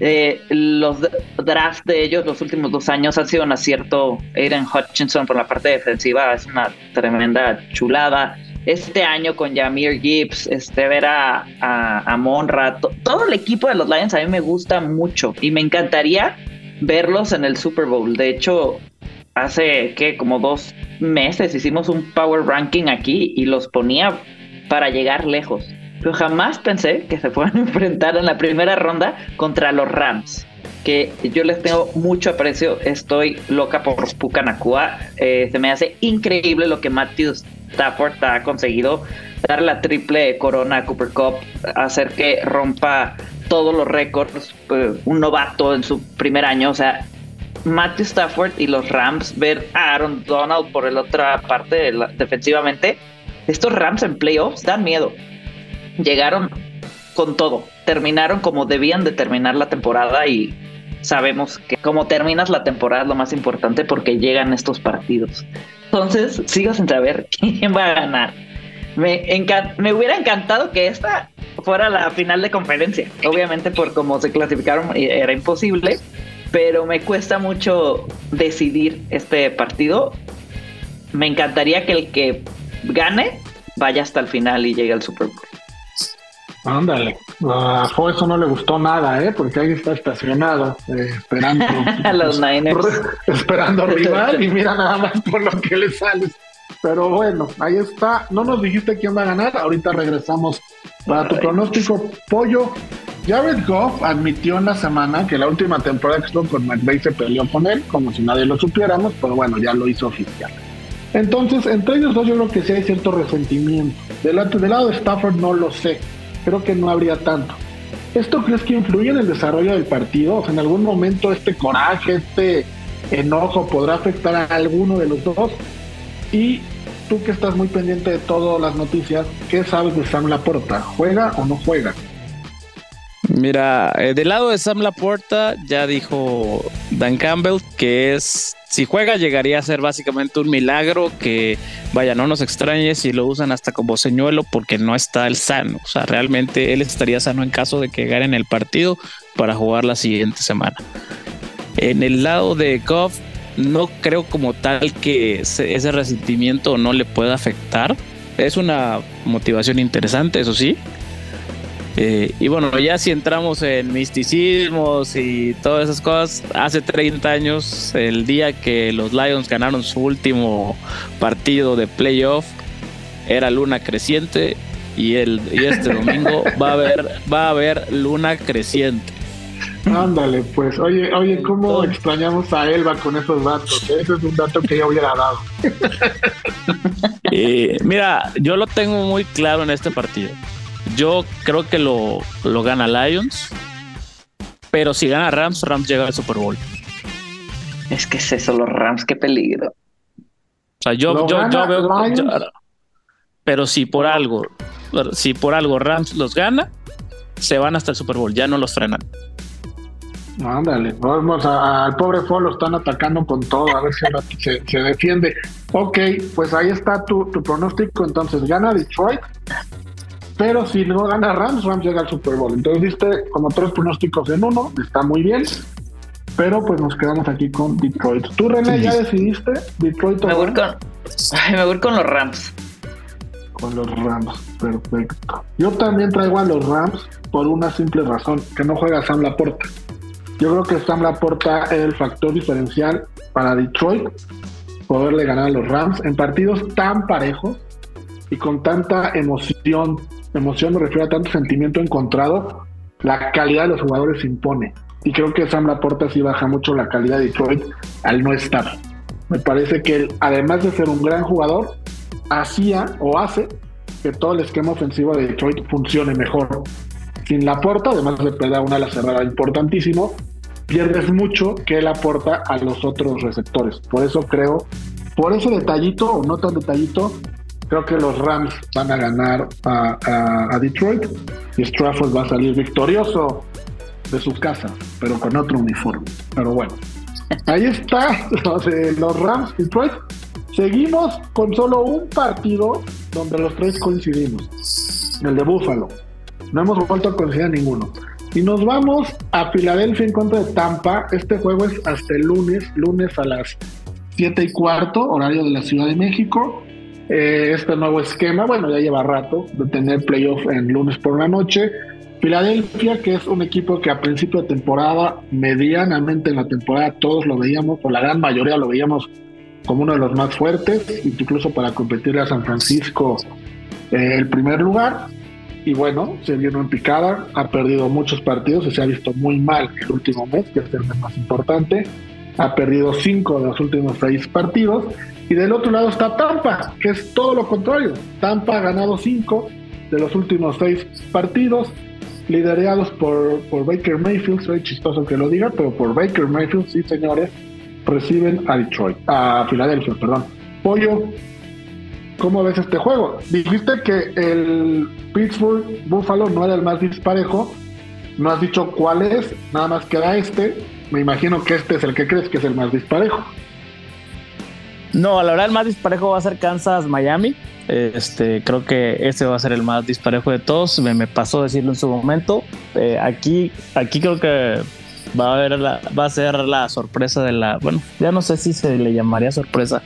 eh, los drafts de ellos los últimos dos años han sido un acierto. Aiden Hutchinson por la parte defensiva es una tremenda chulada. Este año con Jamir Gibbs, este, ver a, a, Monra, todo el equipo de los Lions a mí me gusta mucho y me encantaría verlos en el Super Bowl. De hecho, hace que como dos meses hicimos un power ranking aquí y los ponía para llegar lejos pero jamás pensé que se puedan <laughs> enfrentar en la primera ronda contra los Rams. Que yo les tengo mucho aprecio, estoy loca por Pucanacua. Eh, se me hace increíble lo que Matthew Stafford ha conseguido. Dar la triple corona a Cooper Cup, hacer que rompa todos los récords, eh, un novato en su primer año. O sea, Matthew Stafford y los Rams, ver a Aaron Donald por la otra parte defensivamente. Estos Rams en playoffs dan miedo llegaron con todo, terminaron como debían de terminar la temporada y sabemos que como terminas la temporada es lo más importante porque llegan estos partidos. Entonces, sigo sin saber <laughs> quién va a ganar. Me, me hubiera encantado que esta fuera la final de conferencia. Obviamente por cómo se clasificaron era imposible, pero me cuesta mucho decidir este partido. Me encantaría que el que gane vaya hasta el final y llegue al Super Bowl. Ándale, a Fo eso no le gustó nada, ¿eh? Porque ahí está estacionado, eh, esperando. <laughs> los Niners. Esperando rival y mira nada más por lo que le sale. Pero bueno, ahí está. No nos dijiste quién va a ganar. Ahorita regresamos para tu pronóstico. Pollo, Jared Goff admitió en la semana que la última temporada que estuvo con McVay se peleó con él, como si nadie lo supiéramos, pero bueno, ya lo hizo oficial. Entonces, entre ellos dos yo creo que sí hay cierto resentimiento. Del, del lado de Stafford no lo sé creo que no habría tanto. ¿Esto crees que influye en el desarrollo del partido? En algún momento este coraje, este enojo podrá afectar a alguno de los dos. Y tú que estás muy pendiente de todas las noticias, ¿qué sabes de Sam Laporta? ¿Juega o no juega? Mira, eh, del lado de Sam Laporta ya dijo Dan Campbell que es si juega llegaría a ser básicamente un milagro que vaya no nos extrañe si lo usan hasta como señuelo porque no está el sano, o sea, realmente él estaría sano en caso de que en el partido para jugar la siguiente semana. En el lado de Goff, no creo como tal que ese resentimiento no le pueda afectar. Es una motivación interesante, eso sí. Eh, y bueno, ya si entramos en misticismos y todas esas cosas, hace 30 años, el día que los Lions ganaron su último partido de playoff, era luna creciente y, el, y este <laughs> domingo va a haber, va a haber luna creciente. Ándale, pues, oye, oye, ¿cómo extrañamos a Elba con esos datos? <laughs> Ese es un dato que yo hubiera dado. <laughs> Eh, mira, yo lo tengo muy claro en este partido. Yo creo que lo, lo gana Lions, pero si gana Rams, Rams llega al Super Bowl. Es que es eso, los Rams, qué peligro. O sea, yo, yo, yo veo. pero si por algo, si por algo Rams los gana, se van hasta el Super Bowl, ya no los frenan. Ándale, vamos al pobre Fo lo están atacando con todo, a ver si se, se, defiende. Ok, pues ahí está tu, tu pronóstico. Entonces, gana Detroit, pero si no gana Rams, Rams llega al Super Bowl. Entonces, viste como tres pronósticos en uno, está muy bien. Pero pues nos quedamos aquí con Detroit. ¿Tú, René, ya decidiste? Detroit me voy, con, me voy con los Rams. Con los Rams, perfecto. Yo también traigo a los Rams por una simple razón, que no juega Sam Laporta. Yo creo que Sam Laporta es el factor diferencial para Detroit poderle ganar a los Rams en partidos tan parejos y con tanta emoción. Emoción me refiero a tanto sentimiento encontrado. La calidad de los jugadores se impone. Y creo que Sam Laporta sí baja mucho la calidad de Detroit al no estar. Me parece que él, además de ser un gran jugador, hacía o hace que todo el esquema ofensivo de Detroit funcione mejor sin la aporta, además de perder una ala cerrada importantísimo, pierdes mucho que él aporta a los otros receptores. Por eso creo, por ese detallito o no tan detallito, creo que los Rams van a ganar a, Detroit y Strafford va a salir victorioso de su casa, pero con otro uniforme. Pero bueno, ahí está los, Rams, Detroit. Seguimos con solo un partido donde los tres coincidimos, el de Buffalo. No hemos vuelto a conseguir ninguno. Y nos vamos a Filadelfia en contra de Tampa. Este juego es hasta el lunes, lunes a las 7 y cuarto, horario de la Ciudad de México. Eh, este nuevo esquema, bueno, ya lleva rato de tener playoff en lunes por la noche. Filadelfia, que es un equipo que a principio de temporada, medianamente en la temporada, todos lo veíamos, o la gran mayoría lo veíamos como uno de los más fuertes, incluso para competir a San Francisco eh, el primer lugar y bueno, se vino en picada, ha perdido muchos partidos y se ha visto muy mal el último mes, que es el más importante. Ha perdido cinco de los últimos seis partidos. Y del otro lado está Tampa, que es todo lo contrario. Tampa ha ganado cinco de los últimos seis partidos, liderados por, por Baker Mayfield. Soy chistoso que lo diga, pero por Baker Mayfield, sí señores, reciben a Detroit, a Filadelfia, perdón. Pollo, ¿Cómo ves este juego? Dijiste que el Pittsburgh Buffalo no era el más disparejo. No has dicho cuál es, nada más queda este. Me imagino que este es el que crees que es el más disparejo. No, la verdad el más disparejo va a ser Kansas Miami. Este, creo que ese va a ser el más disparejo de todos. Me, me pasó decirlo en su momento. Eh, aquí, aquí creo que va a haber la, va a ser la sorpresa de la. Bueno, ya no sé si se le llamaría sorpresa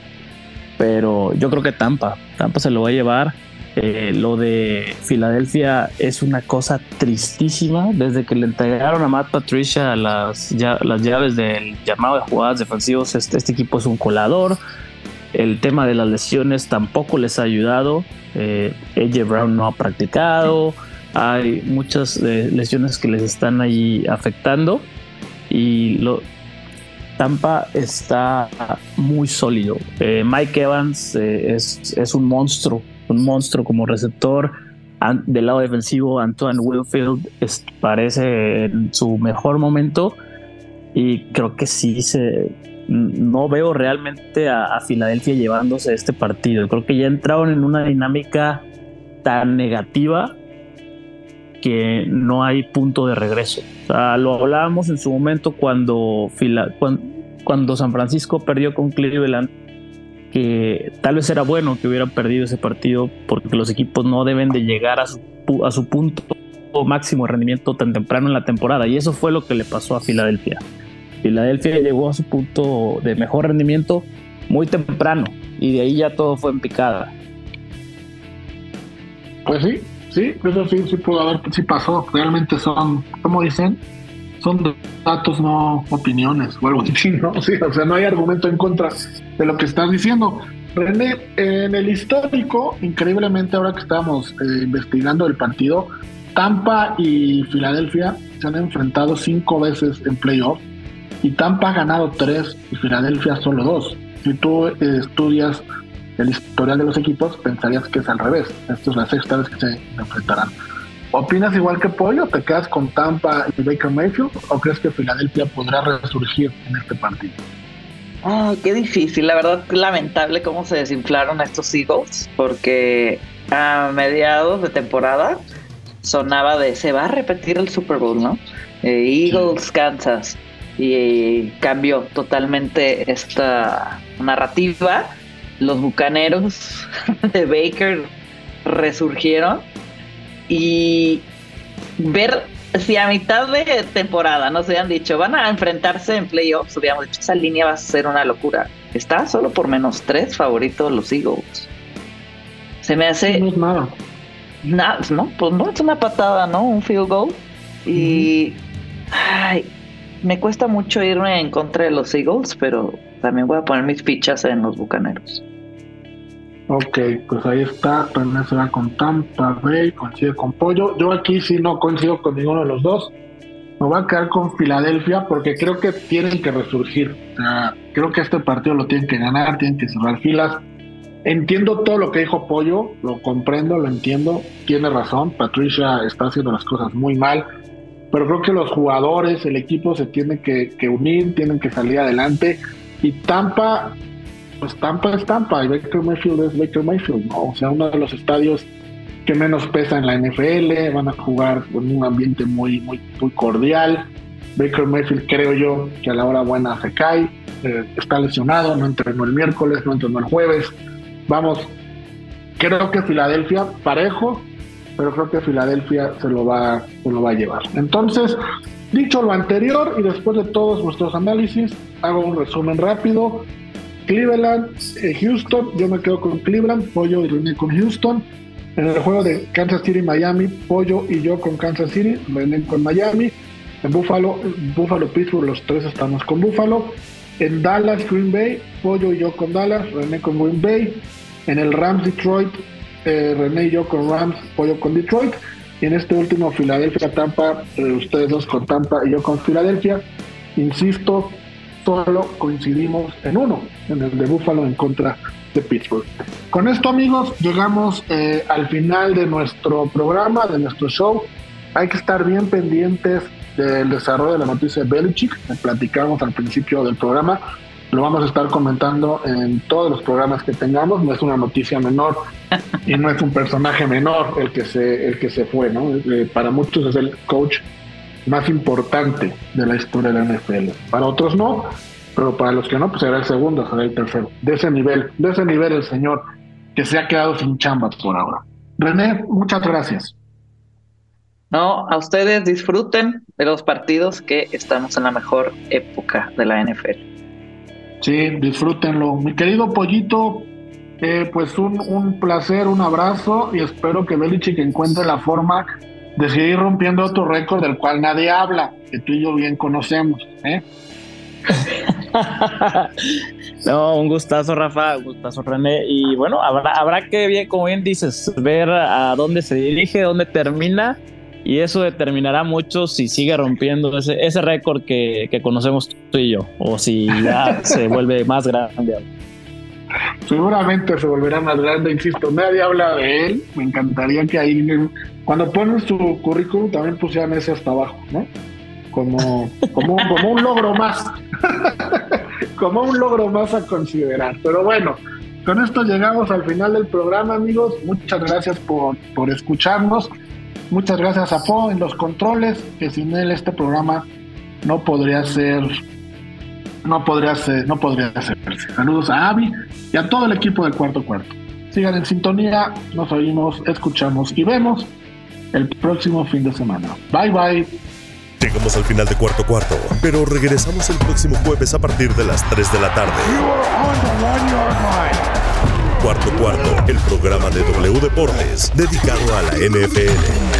pero yo creo que Tampa, Tampa se lo va a llevar. Eh, lo de Filadelfia es una cosa tristísima. Desde que le entregaron a Matt Patricia las, las llaves del llamado de jugadas defensivos, este, este, equipo es un colador. El tema de las lesiones tampoco les ha ayudado. Eh, Brown no ha practicado. Hay muchas eh, lesiones que les están ahí afectando. Y Tampa está muy sólido. Eh, Mike Evans eh, es, un monstruo, un monstruo como receptor. del lado defensivo, Antoine Wilfield parece en su mejor momento y creo que sí se no veo realmente a, Filadelfia llevándose este partido. Creo que ya entraron en una dinámica tan negativa que no hay punto de regreso. lo hablábamos en su momento cuando, cuando, San Francisco perdió con Cleveland, que tal vez era bueno que hubieran perdido ese partido porque los equipos no deben de llegar a su, a su punto máximo de rendimiento tan temprano en la temporada y eso fue lo que le pasó a Filadelfia. Filadelfia llegó a su punto de mejor rendimiento muy temprano y de ahí ya todo fue en picada. Pues sí, sí, eso sí, sí pudo haber, sí pasó. Realmente son, como dicen, son datos, no opiniones o algo así, <laughs> ¿no? Sí, o sea, no hay argumento en contra de lo que estás diciendo. René, en el histórico, increíblemente ahora que estamos eh, investigando el partido, Tampa y Filadelfia se han enfrentado cinco veces en playoff y Tampa ha ganado tres y Filadelfia solo dos. Si tú eh, estudias el historial de los equipos, pensarías que es al revés. Esta es la sexta vez que se enfrentarán. ¿Opinas igual que Pollo? ¿Te quedas con Tampa y Baker Mayfield? ¿O crees que Filadelfia podrá resurgir en este partido? Oh, qué difícil, la verdad, lamentable cómo se desinflaron estos Eagles, porque a mediados de temporada sonaba de se va a repetir el Super Bowl, ¿no? Eh, Eagles, Kansas, y cambió totalmente esta narrativa. Los bucaneros <laughs> de Baker resurgieron y ver si a mitad de temporada nos habían dicho van a enfrentarse en playoffs, hubiéramos dicho esa línea va a ser una locura. Está solo por menos tres favoritos los Eagles. Se me hace. No es nada. Nada, no, pues no es una patada, ¿no? Un field goal. Y. Ay, me cuesta mucho irme en contra de los Eagles, pero también voy a poner mis fichas en los bucaneros. Ok, pues ahí está, René se va con Tampa Bay, coincide con Pollo. Yo aquí sí no coincido con ninguno de los dos. Me voy a quedar con Filadelfia porque creo que tienen que resurgir. Creo que este partido lo tienen que ganar, tienen que cerrar filas. Entiendo todo lo que dijo Pollo, lo comprendo, lo entiendo, tiene razón. Patricia está haciendo las cosas muy mal, pero creo que los jugadores, el equipo se tienen que, que unir, tienen que salir adelante. Y Tampa pues Tampa es Tampa y Baker Mayfield es Baker Mayfield, ¿no? O sea, uno de los estadios que menos pesa en la NFL, van a jugar con un ambiente muy, muy, muy cordial. Baker Mayfield creo yo que a la hora buena se cae, eh, está lesionado, no entrenó el miércoles, no entrenó el jueves. Vamos, creo que Filadelfia parejo, pero creo que Filadelfia se lo va, se lo va a llevar. Entonces, dicho lo anterior y después de todos nuestros análisis, hago un resumen rápido. Cleveland, eh, Houston, yo me quedo con Cleveland, Pollo y René con Houston. En el juego de Kansas City Miami, Pollo y yo con Kansas City, René con Miami. En Buffalo, Buffalo Pittsburgh, los tres estamos con Buffalo. En Dallas, Green Bay, Pollo y yo con Dallas, René con Green Bay. En el Rams Detroit, eh, René y yo con Rams, Pollo con Detroit. Y en este último, Filadelfia, Tampa, eh, ustedes dos con Tampa y yo con Filadelfia. Insisto, solo coincidimos en uno, en el de Buffalo en contra de Pittsburgh. Con esto amigos, llegamos eh, al final de nuestro programa, de nuestro show. Hay que estar bien pendientes del desarrollo de la noticia de Belichick, platicamos al principio del programa. Lo vamos a estar comentando en todos los programas que tengamos. No es una noticia menor y no es un personaje menor el que se, el que se fue, ¿no? Eh, para muchos es el coach más importante de la historia de la NFL. Para otros no, pero para los que no, pues será el segundo, será el tercero. De ese nivel, de ese nivel el señor que se ha quedado sin chambas por ahora. René, muchas gracias. No, a ustedes disfruten de los partidos que estamos en la mejor época de la NFL. Sí, disfrútenlo. Mi querido Pollito, eh, pues un, un placer, un abrazo y espero que Belichick encuentre la forma de seguir rompiendo otro récord del cual nadie habla, que tú y yo bien conocemos. ¿eh? <laughs> no, un gustazo, Rafa, un gustazo, René. Y bueno, habrá, habrá que, bien, como bien dices, ver a dónde se dirige, dónde termina. Y eso determinará mucho si sigue rompiendo ese, ese récord que, que conocemos tú y yo, o si ya <laughs> se vuelve más grande. Seguramente se volverá más grande, insisto, nadie habla de él. Me encantaría que ahí, cuando ponen su currículum, también pusieran ese hasta abajo, ¿no? Como, como, como un logro más. <laughs> como un logro más a considerar. Pero bueno, con esto llegamos al final del programa, amigos. Muchas gracias por, por escucharnos. Muchas gracias a Po en los controles, que sin él este programa no podría ser no podría ser, no podría hacerse. Saludos a Avi y a todo el equipo del cuarto cuarto. Sigan en sintonía, nos oímos, escuchamos y vemos el próximo fin de semana. Bye bye. Llegamos al final de cuarto cuarto, pero regresamos el próximo jueves a partir de las 3 de la tarde. Cuarto cuarto, el programa de W Deportes dedicado a la NFL.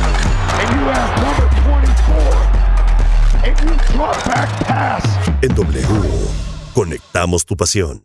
En W, conectamos tu pasión.